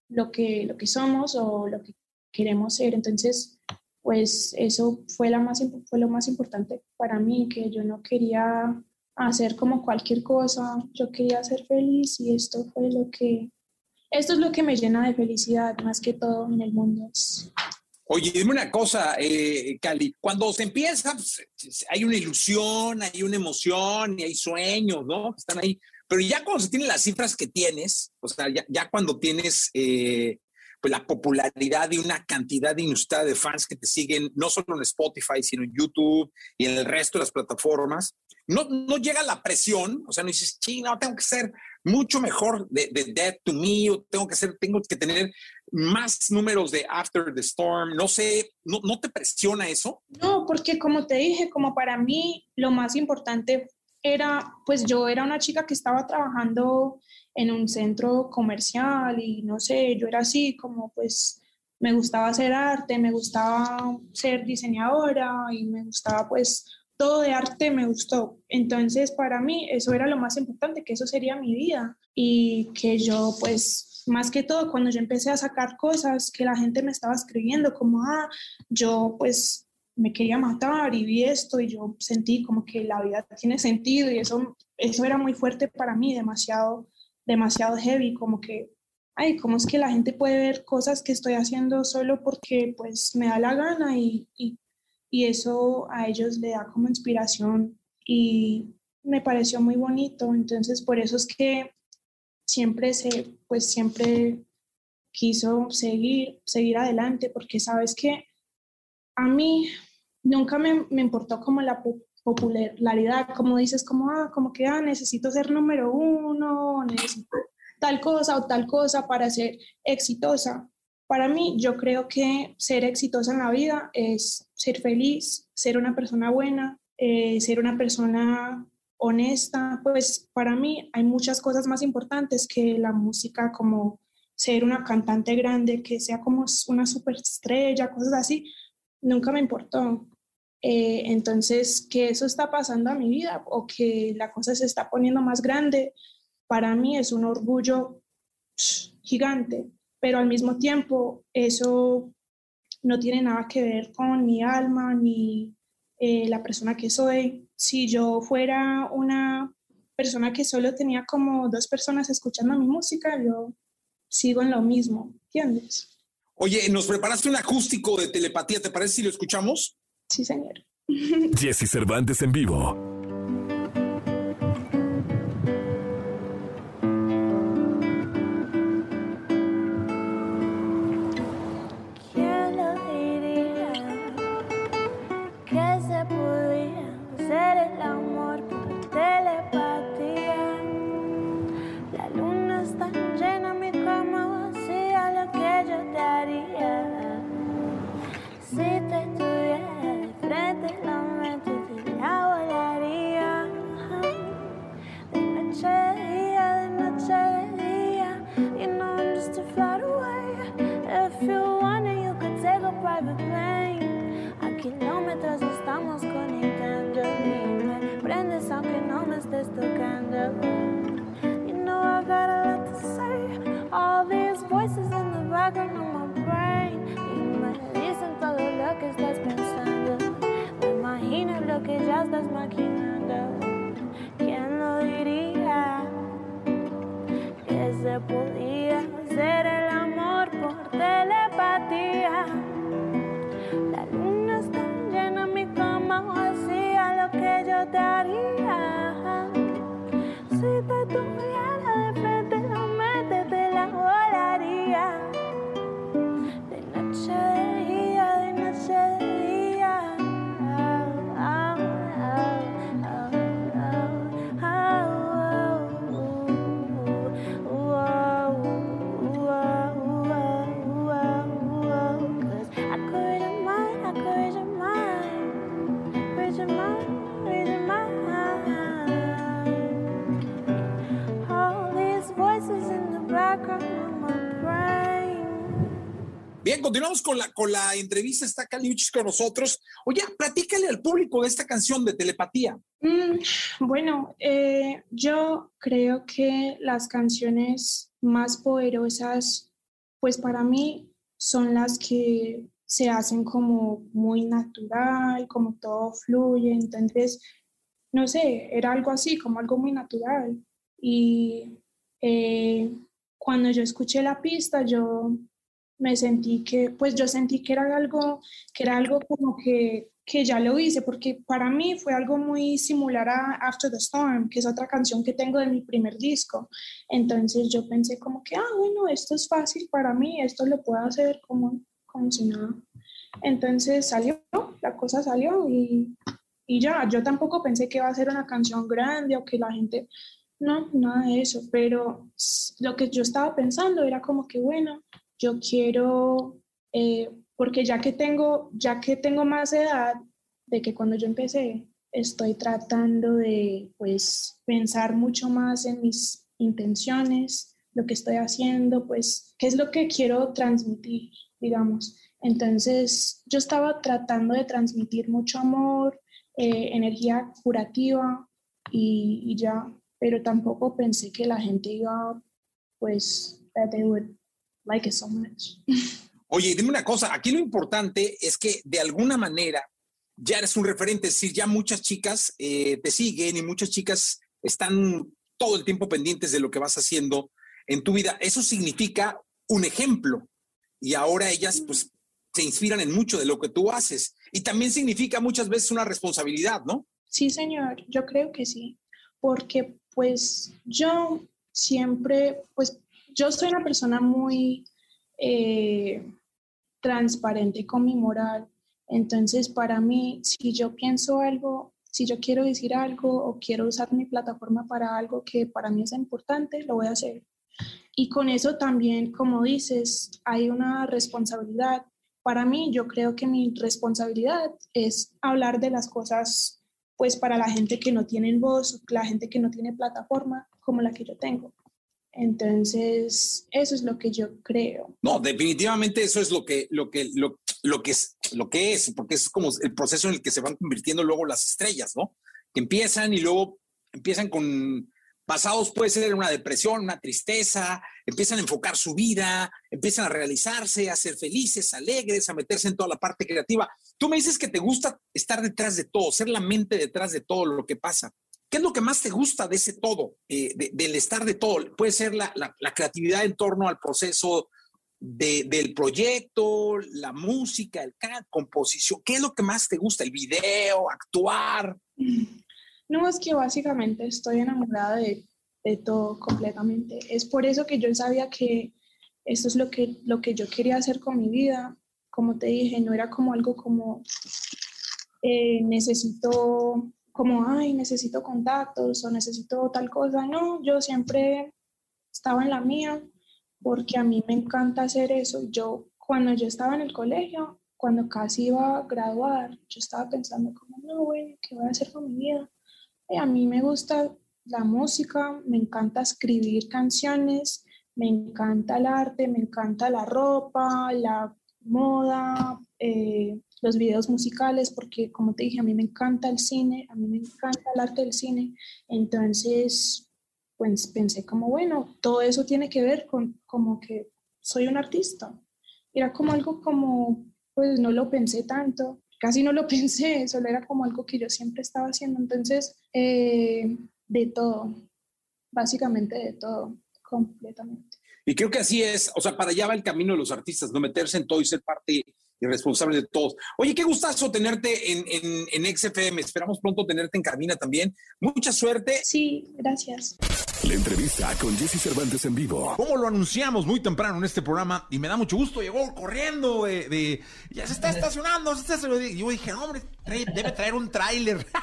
lo que, lo que somos o lo que queremos ser. Entonces, pues eso fue, la más, fue lo más importante para mí, que yo no quería hacer como cualquier cosa, yo quería ser feliz y esto fue lo que, esto es lo que me llena de felicidad más que todo en el mundo. Oye, dime una cosa, eh, Cali, cuando se empieza, pues, hay una ilusión, hay una emoción y hay sueños, ¿no? Están ahí. Pero ya cuando se tienen las cifras que tienes, o sea, ya, cuando tienes eh, pues, la popularidad y una cantidad inusitada de fans que te siguen, no solo en Spotify, sino en YouTube y en el resto de las plataformas, no, no llega la presión, o sea, no dices, chino, tengo que ser mucho mejor de, de Dead to Me, o tengo que ser, tengo que tener más números de After the Storm, no sé, ¿no, no te presiona eso? No, porque como te dije, como para mí lo más importante era, pues yo era una chica que estaba trabajando en un centro comercial y no sé, yo era así como pues me gustaba hacer arte, me gustaba ser diseñadora y me gustaba pues todo de arte me gustó. Entonces para mí eso era lo más importante, que eso sería mi vida y que yo pues más que todo cuando yo empecé a sacar cosas que la gente me estaba escribiendo como, ah, yo pues me quería matar y vi esto y yo sentí como que la vida tiene sentido y eso, eso era muy fuerte para mí, demasiado demasiado heavy, como que, ay, ¿cómo es que la gente puede ver cosas que estoy haciendo solo porque pues me da la gana y, y, y eso a ellos le da como inspiración y me pareció muy bonito, entonces por eso es que siempre se, pues siempre quiso seguir, seguir adelante, porque sabes que a mí nunca me, me importó como la, popularidad, como dices, como, ah, como que, ah, necesito ser número uno, necesito tal cosa o tal cosa para ser exitosa. Para mí, yo creo que ser exitosa en la vida es ser feliz, ser una persona buena, eh, ser una persona honesta. Pues para mí hay muchas cosas más importantes que la música, como ser una cantante grande, que sea como una superestrella, cosas así. Nunca me importó. Eh, entonces, que eso está pasando a mi vida o que la cosa se está poniendo más grande, para mí es un orgullo gigante, pero al mismo tiempo eso no tiene nada que ver con mi alma ni eh, la persona que soy. Si yo fuera una persona que solo tenía como dos personas escuchando mi música, yo sigo en lo mismo, ¿entiendes? Oye, nos preparaste un acústico de telepatía, ¿te parece si lo escuchamos? Sí, señor. Jesse Cervantes en vivo. Bien, continuamos con la, con la entrevista. Está Caliuchis con nosotros. Oye, platícale al público de esta canción de telepatía. Mm, bueno, eh, yo creo que las canciones más poderosas, pues para mí, son las que se hacen como muy natural, como todo fluye. Entonces, no sé, era algo así, como algo muy natural. Y eh, cuando yo escuché la pista, yo me sentí que, pues yo sentí que era algo, que era algo como que, que ya lo hice, porque para mí fue algo muy similar a After the Storm, que es otra canción que tengo de mi primer disco. Entonces yo pensé como que, ah, bueno, esto es fácil para mí, esto lo puedo hacer como, como si nada. Entonces salió, la cosa salió y, y ya, yo tampoco pensé que iba a ser una canción grande o que la gente, no, nada de eso, pero lo que yo estaba pensando era como que, bueno, yo quiero, eh, porque ya que tengo, ya que tengo más edad de que cuando yo empecé, estoy tratando de, pues, pensar mucho más en mis intenciones, lo que estoy haciendo, pues, qué es lo que quiero transmitir, digamos. Entonces, yo estaba tratando de transmitir mucho amor, eh, energía curativa y, ya, pero tampoco pensé que la gente iba, pues, that they would like it so much. Oye, dime una cosa, aquí lo importante es que de alguna manera ya eres un referente, es decir, ya muchas chicas eh, te siguen y muchas chicas están todo el tiempo pendientes de lo que vas haciendo en tu vida. Eso significa un ejemplo y ahora ellas pues se inspiran en mucho de lo que tú haces y también significa muchas veces una responsabilidad, ¿no? Sí, señor, yo creo que sí, porque pues yo siempre, pues yo soy una persona muy eh, transparente con mi moral, entonces para mí, si yo pienso algo, si yo quiero decir algo o quiero usar mi plataforma para algo que para mí es importante, lo voy a hacer. Y con eso también, como dices, hay una responsabilidad. Para mí, yo creo que mi responsabilidad es hablar de las cosas pues para la gente que no tiene voz, la gente que no tiene plataforma como la que yo tengo. Entonces, eso es lo que yo creo. No, definitivamente eso es lo que, lo que, lo, lo que es, lo que es, porque es como el proceso en el que se van convirtiendo luego las estrellas, ¿no? Que empiezan y luego empiezan con pasados, puede ser una depresión, una tristeza, empiezan a enfocar su vida, empiezan a realizarse, a ser felices, alegres, a meterse en toda la parte creativa. Tú me dices que te gusta estar detrás de todo, ser la mente detrás de todo lo que pasa. ¿Qué es lo que más te gusta de ese todo, eh, de, del estar de todo? Puede ser la, la, creatividad en torno al proceso de, del proyecto, la música, el composición. ¿Qué es lo que más te gusta? ¿El video, actuar? No, es que básicamente estoy enamorada de, de todo completamente. Es por eso que yo sabía que esto es lo que, lo que yo quería hacer con mi vida. Como te dije, no era como algo como eh, necesito como, ay, necesito contactos o necesito tal cosa. No, yo siempre estaba en la mía porque a mí me encanta hacer eso. Yo, cuando yo estaba en el colegio, cuando casi iba a graduar, yo estaba pensando como, no, bueno, ¿qué voy a hacer con mi vida? A mí me gusta la música, me encanta escribir canciones, me encanta el arte, me encanta la ropa, la moda, eh, los videos musicales, porque como te dije, a mí me encanta el cine, a mí me encanta el arte del cine. Entonces, pues pensé como, bueno, todo eso tiene que ver con como que soy un artista. Era como algo como, pues no lo pensé tanto, casi no lo pensé, solo era como algo que yo siempre estaba haciendo. Entonces, eh, de todo, básicamente de todo, completamente. Y creo que así es, o sea, para allá va el camino de los artistas, no meterse en todo y ser parte y responsable de todos. Oye, qué gustazo tenerte en, en, en XFM. Esperamos pronto tenerte en cabina también. Mucha suerte. Sí, gracias. La entrevista con Jesse Cervantes en vivo. Como lo anunciamos muy temprano en este programa y me da mucho gusto, llegó corriendo de, de- ya se está estacionando, se está estacionando. Y yo dije, hombre, trae- debe traer un tráiler.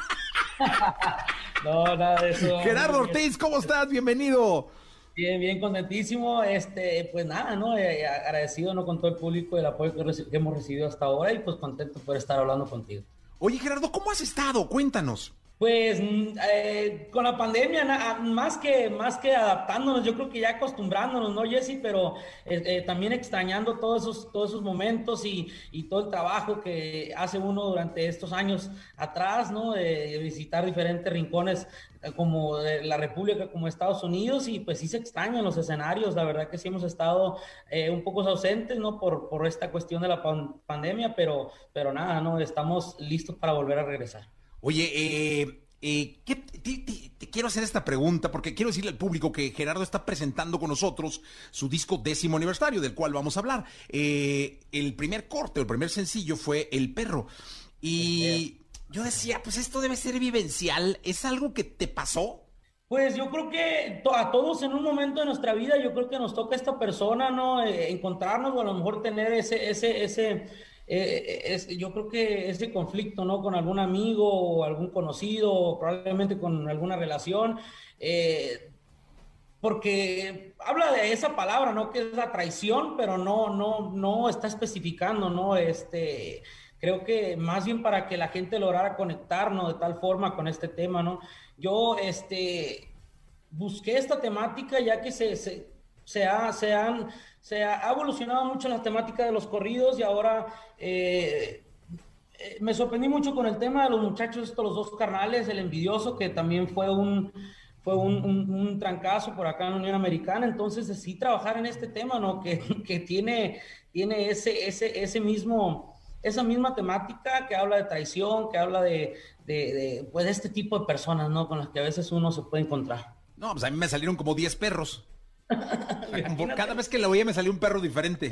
No, nada de eso. Gerardo Ortiz, ¿cómo estás? Bienvenido. Bien, bien contentísimo. Este, pues nada, ¿no? Eh, agradecido ¿no? con todo el público el apoyo que, que hemos recibido hasta ahora y pues contento por estar hablando contigo. Oye, Gerardo, ¿cómo has estado? Cuéntanos. Pues mm, eh, con la pandemia, na- más que, más que adaptándonos, yo creo que ya acostumbrándonos, ¿no, Jesse? Pero eh, eh, también extrañando todos esos, todos esos momentos y, y todo el trabajo que hace uno durante estos años atrás, ¿no? De, visitar diferentes rincones eh, como la República, como Estados Unidos, y pues sí se extrañan los escenarios, la verdad que sí hemos estado un poco ausentes, ¿no? Por, por esta cuestión de la pan- pandemia, pero, pero nada, ¿no? Estamos listos para volver a regresar. Oye, eh, eh, ¿qué- te, te- te quiero hacer esta pregunta porque quiero decirle al público que Gerardo está presentando con nosotros su disco décimo aniversario, del cual vamos a hablar. Eh, el primer corte, el primer sencillo fue El Perro. Y yo decía, pues esto debe ser vivencial. ¿Es algo que te pasó? Pues yo creo que a todos en un momento de nuestra vida, yo creo que nos toca esta persona, ¿no? Eh, encontrarnos o a lo mejor tener ese, ese, ese, eh, es- yo creo que ese conflicto, ¿no? Con algún amigo o algún conocido, o probablemente con alguna relación. eh, porque habla de esa palabra, ¿no? Que es la traición, pero no, no, no está especificando, ¿no? Este, creo que más bien para que la gente lograra conectarnos de tal forma con este tema, ¿no? Yo, este, busqué esta temática ya que se, se, se ha, se, han, se ha evolucionado mucho la temática de los corridos y ahora eh, eh, me sorprendí mucho con el tema de los muchachos, estos los dos carnales, el envidioso, que también fue un, fue un, un- un trancazo por acá en la Unión Americana. Entonces, sí trabajar en este tema, ¿no? Que, que tiene, tiene ese, ese, ese mismo, esa misma temática que habla de traición, que habla de, de, de, pues, de este tipo de personas, ¿no? Con las que a veces uno se puede encontrar. No, pues a mí me salieron como 10 perros. Por cada vez que la oía me salió un perro diferente.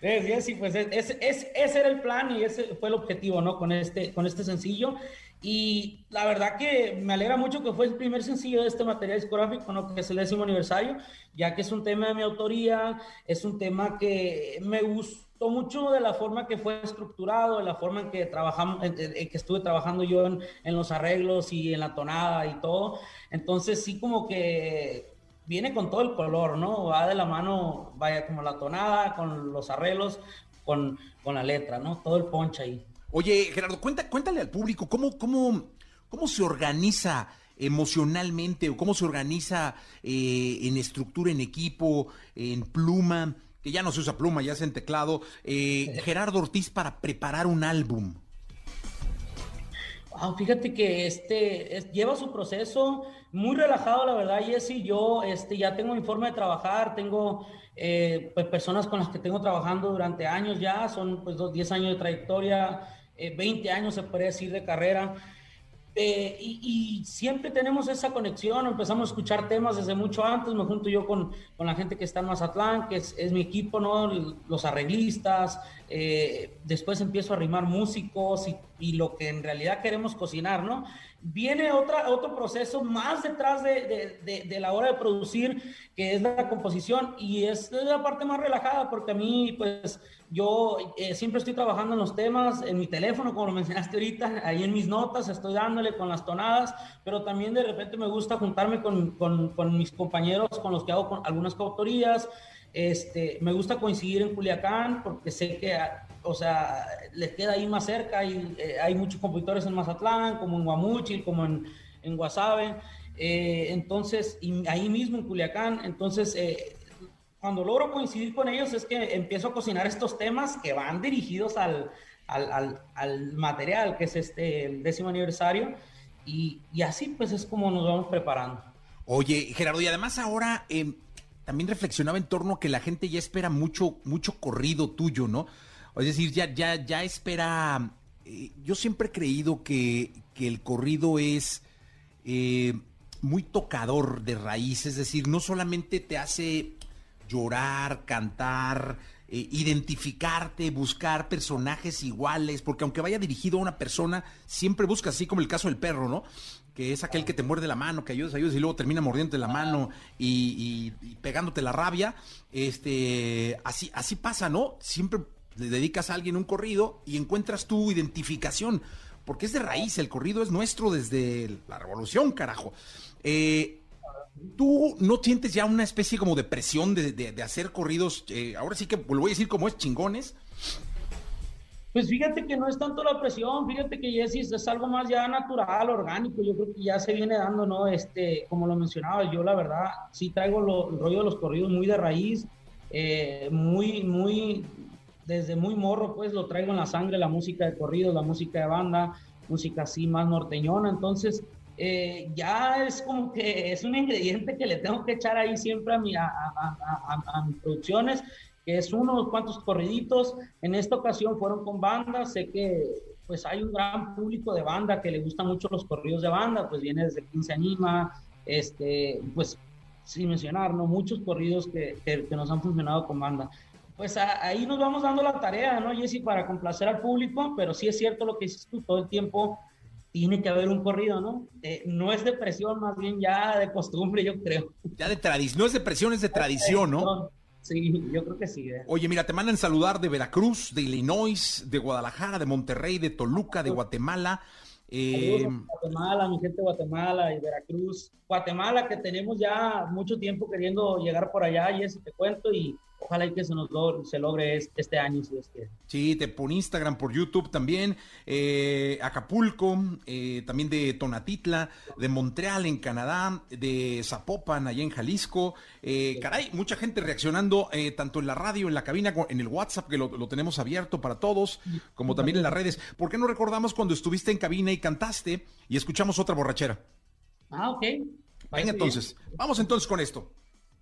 Sí, sí, sí, pues es- es- es- ese era el plan y ese fue el objetivo, ¿no? Con este, con este sencillo. Y la verdad que me alegra mucho que fue el primer sencillo de este material discográfico, ¿no? Que es el décimo aniversario, ya que es un tema de mi autoría, es un tema que me gustó mucho de la forma que fue estructurado, de la forma en que trabajamos, en- en que estuve trabajando yo en, en los arreglos y en la tonada y todo. Entonces sí como que viene con todo el color, ¿no? Va de la mano, vaya como la tonada, con los arreglos, con, con la letra, ¿no? Todo el ponche ahí. Oye, Gerardo, cuenta, cuéntale al público cómo, cómo, cómo se organiza emocionalmente o cómo se organiza eh, en estructura, en equipo, en pluma, que ya no se usa pluma, ya es en teclado, eh, Gerardo Ortiz para preparar un álbum. Wow, fíjate que este es- lleva su proceso muy relajado, la verdad, Jesse. Yo este, ya tengo mi forma de trabajar, tengo eh, pues, personas con las que tengo trabajando durante años ya, son pues dos, 10 años de trayectoria, eh, 20 años se podría decir de carrera. Eh, y, siempre tenemos esa conexión, empezamos a escuchar temas desde mucho antes, me junto yo con, con la gente que está en Mazatlán, que es, mi equipo, ¿no? Los arreglistas, eh, después empiezo a arrimar músicos y lo que en realidad queremos cocinar, ¿no? Viene otra, otro proceso más detrás de, de, la hora de producir, que es la composición, y es la parte más relajada, porque a mí, pues, yo eh, siempre estoy trabajando en los temas, en mi teléfono, como lo mencionaste ahorita, ahí en mis notas, estoy dándole con las tonadas, pero también de repente me gusta juntarme con, con, mis compañeros con los que hago algunas coautorías. Este, me gusta coincidir en Culiacán porque sé que, o sea, les queda ahí más cerca y eh, hay muchos compositores en Mazatlán, como en Guamuchil, como en, en Guasave. Eh, entonces, y ahí mismo en Culiacán, entonces, eh, cuando logro coincidir con ellos es que empiezo a cocinar estos temas que van dirigidos al, al, al, al material, que es este el décimo aniversario, y, y así pues es como nos vamos preparando. Oye, Gerardo, y además ahora eh, también reflexionaba en torno a que la gente ya espera mucho, mucho corrido tuyo, ¿no? Es decir, ya, ya, ya espera. eh, yo siempre he creído que, que el corrido es eh, muy tocador de raíz, es decir, no solamente te hace llorar, cantar, eh, identificarte, buscar personajes iguales, porque aunque vaya dirigido a una persona, siempre busca, así como el caso del perro, ¿no? Que es aquel que te muerde la mano, que ayudas, ayudas y luego termina mordiéndote la mano y, y- pegándote la rabia. Este, así, así pasa, ¿no? Siempre le dedicas a alguien un corrido y encuentras tu identificación, porque es de raíz, el corrido es nuestro desde la revolución, carajo. Eh, ¿Tú no sientes ya una especie como de presión de, de- hacer corridos, eh, ahora sí que lo voy a decir como es, chingones? Pues fíjate que no es tanto la presión, fíjate que Jessy es algo más ya natural, orgánico, yo creo que ya se viene dando, ¿no? Este, como lo mencionaba, yo la verdad sí traigo lo- el rollo de los corridos muy de raíz, eh, muy, muy, desde muy morro, pues lo traigo en la sangre, la música de corridos, la música de banda, música así más norteñona, entonces eh, ya es como que es un ingrediente que le tengo que echar ahí siempre a, mi, a- a- a mis producciones, que es unos cuantos corriditos. En esta ocasión fueron con banda, sé que pues hay un gran público de banda que le gustan mucho los corridos de banda, pues viene desde 15 Anima, este, pues sin mencionar, ¿no? Muchos corridos que, que, que nos han funcionado con banda. Pues a- ahí nos vamos dando la tarea, ¿no, Jessy? Para complacer al público, pero sí es cierto lo que dices tú, todo el tiempo tiene que haber un corrido, ¿no? Eh, no es de presión, más bien ya de costumbre, yo creo. Ya de tradición, no es de presión, es de tradición, ¿no? Sí, yo creo que sí. eh. Oye, mira, te mandan saludar de Veracruz, de Illinois, de Guadalajara, de Monterrey, de Toluca, de Guatemala. Eh, Guatemala, mi gente de Guatemala y Veracruz. Guatemala, que tenemos ya mucho tiempo queriendo llegar por allá, y eso te cuento, y ojalá y que se nos logre, se logre este, año, si Dios quiere. Sí, te por Instagram, por YouTube también. eh, Acapulco, eh, también de Tonatitla, de Montreal en Canadá, de Zapopan allá en Jalisco. Eh, caray, mucha gente reaccionando eh, tanto en la radio, en la cabina, en el WhatsApp, que lo, lo tenemos abierto para todos, como también en las redes. ¿Por qué no recordamos cuando estuviste en cabina y cantaste y escuchamos otra borrachera? Ah, ok. Venga entonces, vamos entonces con esto.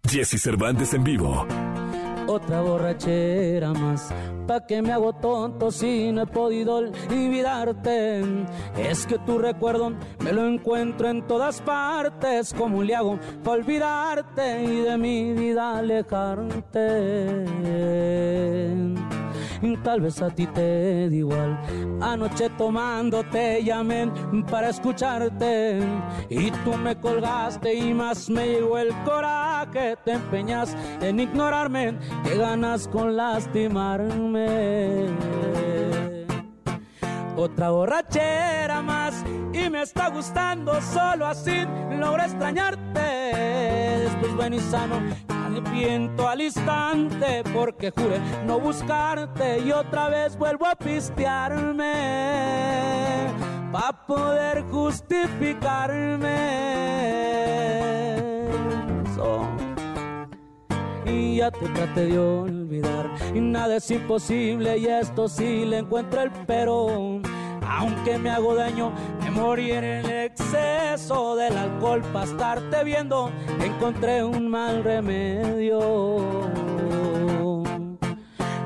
Jesse Cervantes en vivo. Otra borrachera más, pa' que me hago tonto si no he podido olvidarte. Es que tu recuerdo me lo encuentro en todas partes, como le hago para olvidarte y de mi vida alejarte. Tal vez a ti te da igual. Anoche tomando te llamé para escucharte y tú me colgaste y más me llegó el coraje. Te empeñas en ignorarme, que ganas con lastimarme. Otra borrachera más y me está gustando solo así logro extrañarte. Después ven y sano, arrepiento al instante porque juré no buscarte y otra vez vuelvo a pistearme pa poder justificarme. Y ya te traté de Y nada es imposible y esto sí le encuentro el pero. Aunque me hago daño, me morí en el exceso del alcohol para estarte viendo. Encontré un mal remedio.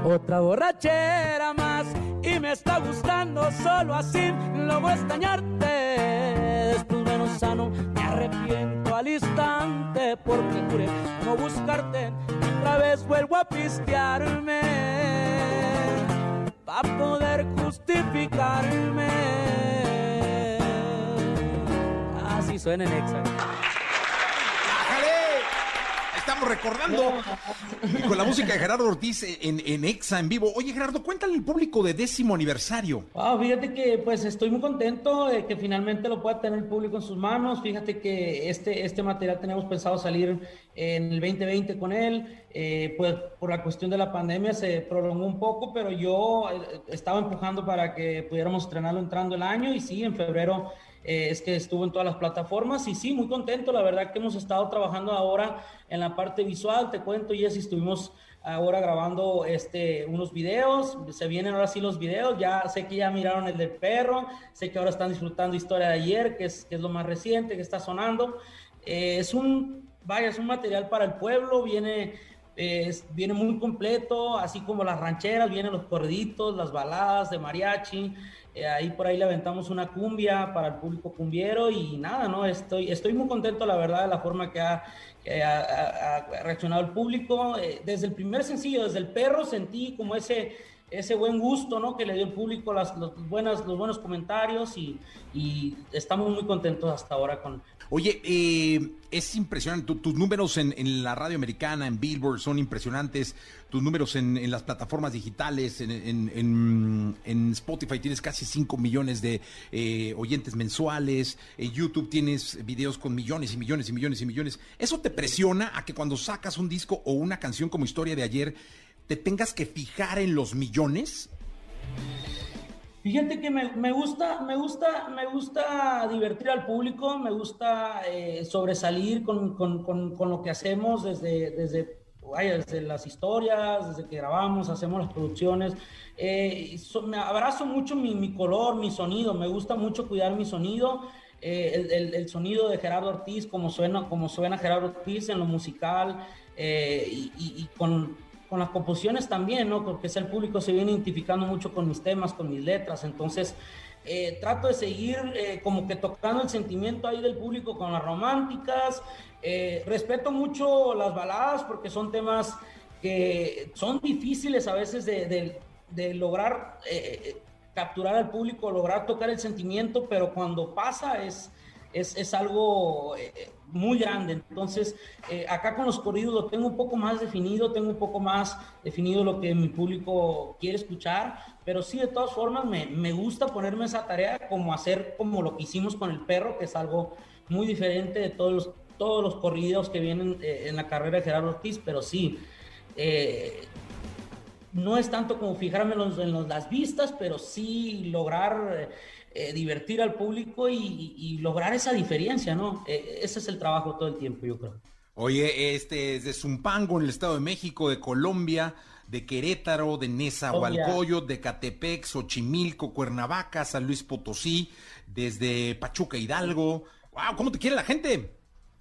Otra borrachera más y me está gustando solo así logro extrañarte. Me arrepiento al instante porque juré no buscarte. Otra vez vuelvo a pistearme para poder justificarme. Así suena en Exa. Recordando con la música de Gerardo Ortiz en, en Exa en vivo. Oye, Gerardo, cuéntale al público de décimo aniversario. Ah, fíjate que pues estoy muy contento de que finalmente lo pueda tener el público en sus manos. Fíjate que este, este material teníamos pensado salir en el 2020 con él. Eh, pues por la cuestión de la pandemia se prolongó un poco, pero yo eh, estaba empujando para que pudiéramos estrenarlo entrando el año y sí, en febrero eh, es que estuvo en todas las plataformas y sí, muy contento. La verdad que hemos estado trabajando ahora en la parte visual. Te cuento, Jessy, estuvimos ahora grabando este, unos videos. Se vienen ahora sí los videos. Ya sé que ya miraron el del perro. Sé que ahora están disfrutando Historia de ayer, que es, que es lo más reciente que está sonando. Eh, es un, vaya, es un material para el pueblo. Viene es- viene muy completo, así como las rancheras, vienen los corriditos, las baladas de mariachi. eh, ahí por ahí le aventamos una cumbia para el público cumbiero y nada, ¿no? Estoy, estoy muy contento, la verdad, de la forma que ha, reaccionado el público. Eh, desde el primer sencillo, desde el perro, sentí como ese, ese buen gusto, ¿no? Que le dio el público, las, los, buenas, los buenos comentarios y, estamos muy contentos hasta ahora con, Oye, eh, es impresionante. Tu- tus números en, la radio americana, en Billboard, son impresionantes. Tus números en, las plataformas digitales, en Spotify tienes casi 5 millones de eh, oyentes mensuales. En YouTube tienes videos con millones y millones y millones y millones. ¿Eso te presiona a que cuando sacas un disco o una canción como Historia de ayer, te tengas que fijar en los millones? Fíjate que me, gusta, me gusta, me gusta divertir al público, me gusta eh, sobresalir con, con- con- lo que hacemos desde, desde, vaya, desde las historias, desde que grabamos, hacemos las producciones. Eh, me abrazo mucho mi, color, mi sonido, me gusta mucho cuidar mi sonido. eh, el, sonido de Gerardo Ortiz, como suena, como suena Gerardo Ortiz en lo musical eh, y con, con las composiciones también, ¿no? Porque el público se viene identificando mucho con mis temas, con mis letras, entonces eh, trato de seguir eh, como que tocando el sentimiento ahí del público con las románticas, eh, respeto mucho las baladas porque son temas que son difíciles a veces de, de- lograr capturar al público, lograr tocar el sentimiento, pero cuando pasa es, es, es algo eh, muy grande. Entonces, eh, acá con los corridos lo tengo un poco más definido, tengo un poco más definido lo que mi público quiere escuchar, pero sí, de todas formas, me, me gusta ponerme esa tarea como hacer como lo que hicimos con el perro, que es algo muy diferente de todos los, todos los corridos que vienen eh, en la carrera de Gerardo Ortiz, pero sí. no es tanto como fijarme en, los- en las vistas, pero sí lograr eh, divertir al público y, y- y lograr esa diferencia, ¿no? Eh, ese es el trabajo todo el tiempo, yo creo. Oye, este es de Zumpango, en el Estado de México, de Colombia, de Querétaro, de Nezahualcóyotl, de Catepec, Xochimilco, Cuernavaca, San Luis Potosí, desde Pachuca Hidalgo. ¡Wow! ¿Cómo te quiere la gente?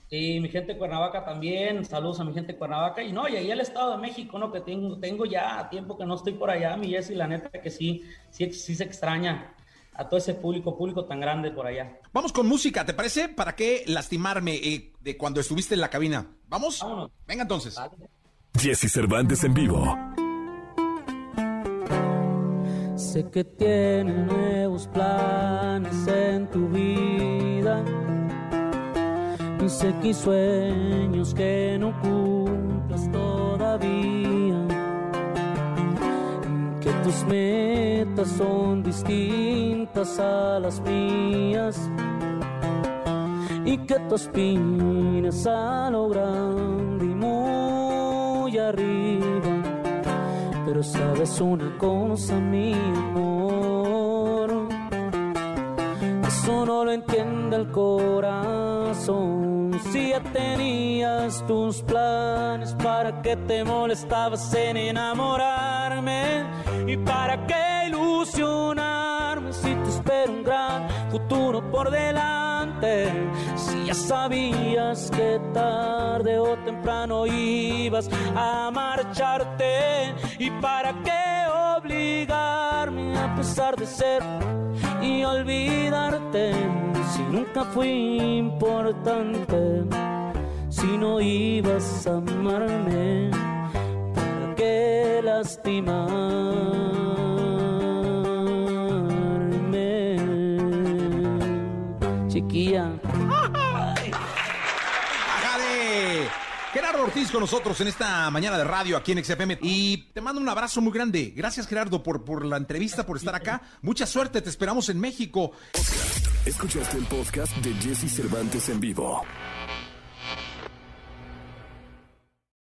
Sí, mi gente de Cuernavaca también, saludos a mi gente de Cuernavaca. Y no, y ahí el Estado de México, ¿no? Que tengo, tengo ya tiempo que no estoy por allá, mi Jessy, la neta que sí, sí, sí se extraña a todo ese público, público tan grande por allá. Vamos con música, ¿te parece? ¿Para qué lastimarme eh, de cuando estuviste en la cabina? ¿Vamos? Vámonos. Venga entonces. Jesse Cervantes en vivo. Sé que tienes nuevos planes en tu vida. Y sé que hay sueños que no cumplas todavía. Que tus metas son distintas a las mías. Y que tú aspiras a lo grande y muy arriba. Pero sabes una cosa, mi amor, eso no lo entiende el corazón. Si ya tenías tus planes, ¿para qué te molestabas en enamorarme? ¿Y para qué ilusionarme si te espera un gran futuro por delante? Si ya sabías que tarde o temprano ibas a marcharte, ¿y para qué obligarme a pesar de ser y olvidarte? Si nunca fui importante, si no ibas a amarme, ¿para qué lastimarme? Gerardo Ortiz con nosotros en esta mañana de radio aquí en XFM. Y te mando un abrazo muy grande. Gracias, Gerardo, por, por la entrevista, por estar acá. Mucha suerte, te esperamos en México. Escuchaste el podcast de Jesse Cervantes en vivo.